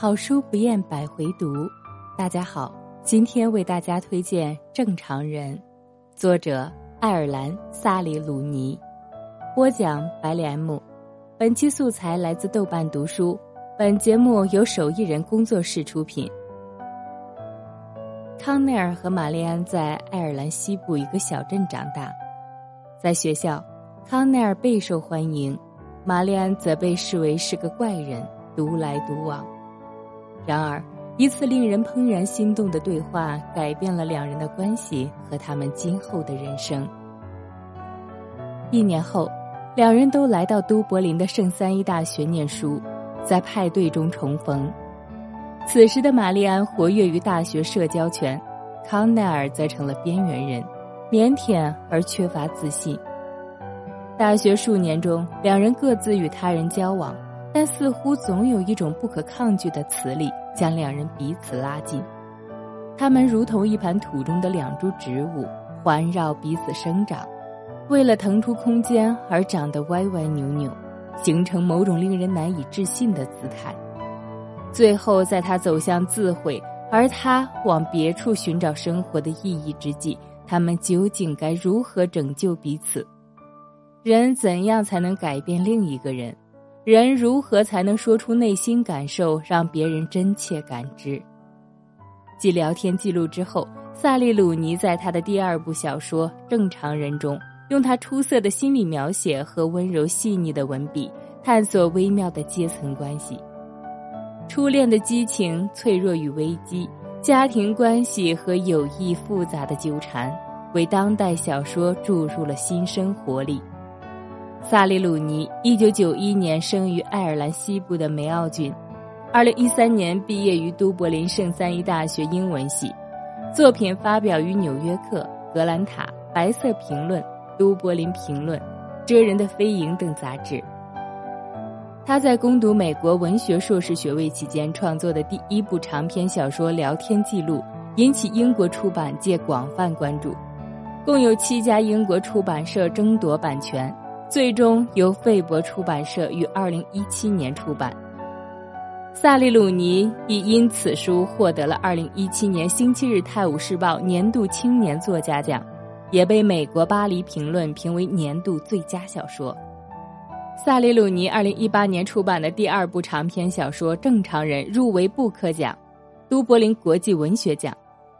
好书不厌百回读，大家好，今天为大家推荐《正常人》，作者爱尔兰萨里鲁尼，播讲白莲木。本期素材来自豆瓣读书，本节目由手艺人工作室出品。康奈尔和玛丽安在爱尔兰西部一个小镇长大，在学校，康奈尔备受欢迎，玛丽安则被视为是个怪人，独来独往。然而，一次令人怦然心动的对话改变了两人的关系和他们今后的人生。一年后，两人都来到都柏林的圣三一大学念书，在派对中重逢。此时的玛丽安活跃于大学社交圈，康奈尔则成了边缘人，腼腆而缺乏自信。大学数年中，两人各自与他人交往。但似乎总有一种不可抗拒的磁力将两人彼此拉近，他们如同一盘土中的两株植物，环绕彼此生长，为了腾出空间而长得歪歪扭扭，形成某种令人难以置信的姿态。最后，在他走向自毁，而他往别处寻找生活的意义之际，他们究竟该如何拯救彼此？人怎样才能改变另一个人？人如何才能说出内心感受，让别人真切感知？继聊天记录之后，萨利鲁尼在他的第二部小说《正常人》中，用他出色的心理描写和温柔细腻的文笔，探索微妙的阶层关系、初恋的激情、脆弱与危机、家庭关系和友谊复杂的纠缠，为当代小说注入了新生活力。萨利鲁尼，一九九一年生于爱尔兰西部的梅奥郡，二零一三年毕业于都柏林圣三一大学英文系，作品发表于《纽约客》《格兰塔》《白色评论》《都柏林评论》《遮人的飞蝇》等杂志。他在攻读美国文学硕士学位期间创作的第一部长篇小说《聊天记录》，引起英国出版界广泛关注，共有七家英国出版社争夺版权。最终由费伯出版社于二零一七年出版。萨利鲁尼亦因此书获得了二零一七年《星期日泰晤士报》年度青年作家奖，也被美国《巴黎评论》评为年度最佳小说。萨利鲁尼二零一八年出版的第二部长篇小说《正常人》入围布克奖、都柏林国际文学奖、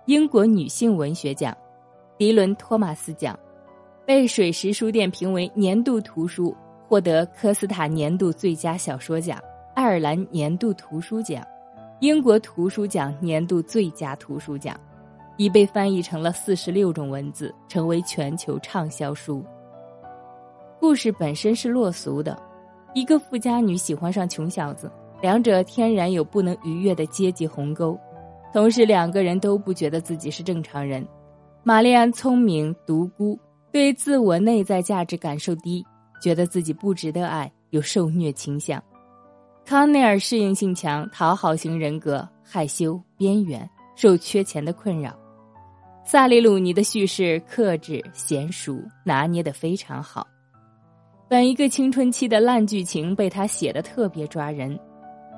英国女性文学奖、迪伦·托马斯奖。被水石书店评为年度图书，获得科斯塔年度最佳小说奖、爱尔兰年度图书奖、英国图书奖年度最佳图书奖，已被翻译成了四十六种文字，成为全球畅销书。故事本身是落俗的，一个富家女喜欢上穷小子，两者天然有不能逾越的阶级鸿沟，同时两个人都不觉得自己是正常人。玛丽安聪明独孤。对自我内在价值感受低，觉得自己不值得爱，有受虐倾向。康奈尔适应性强，讨好型人格，害羞边缘，受缺钱的困扰。萨利鲁尼的叙事克制娴熟，拿捏的非常好。本一个青春期的烂剧情被他写的特别抓人。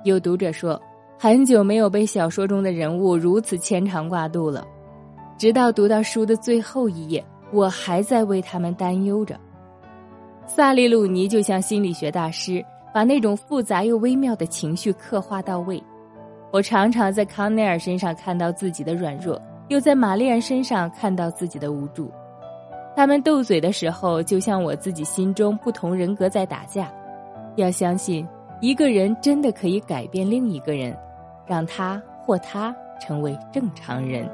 有读者说，很久没有被小说中的人物如此牵肠挂肚了，直到读到书的最后一页。我还在为他们担忧着。萨利鲁尼就像心理学大师，把那种复杂又微妙的情绪刻画到位。我常常在康奈尔身上看到自己的软弱，又在玛丽安身上看到自己的无助。他们斗嘴的时候，就像我自己心中不同人格在打架。要相信，一个人真的可以改变另一个人，让他或她成为正常人。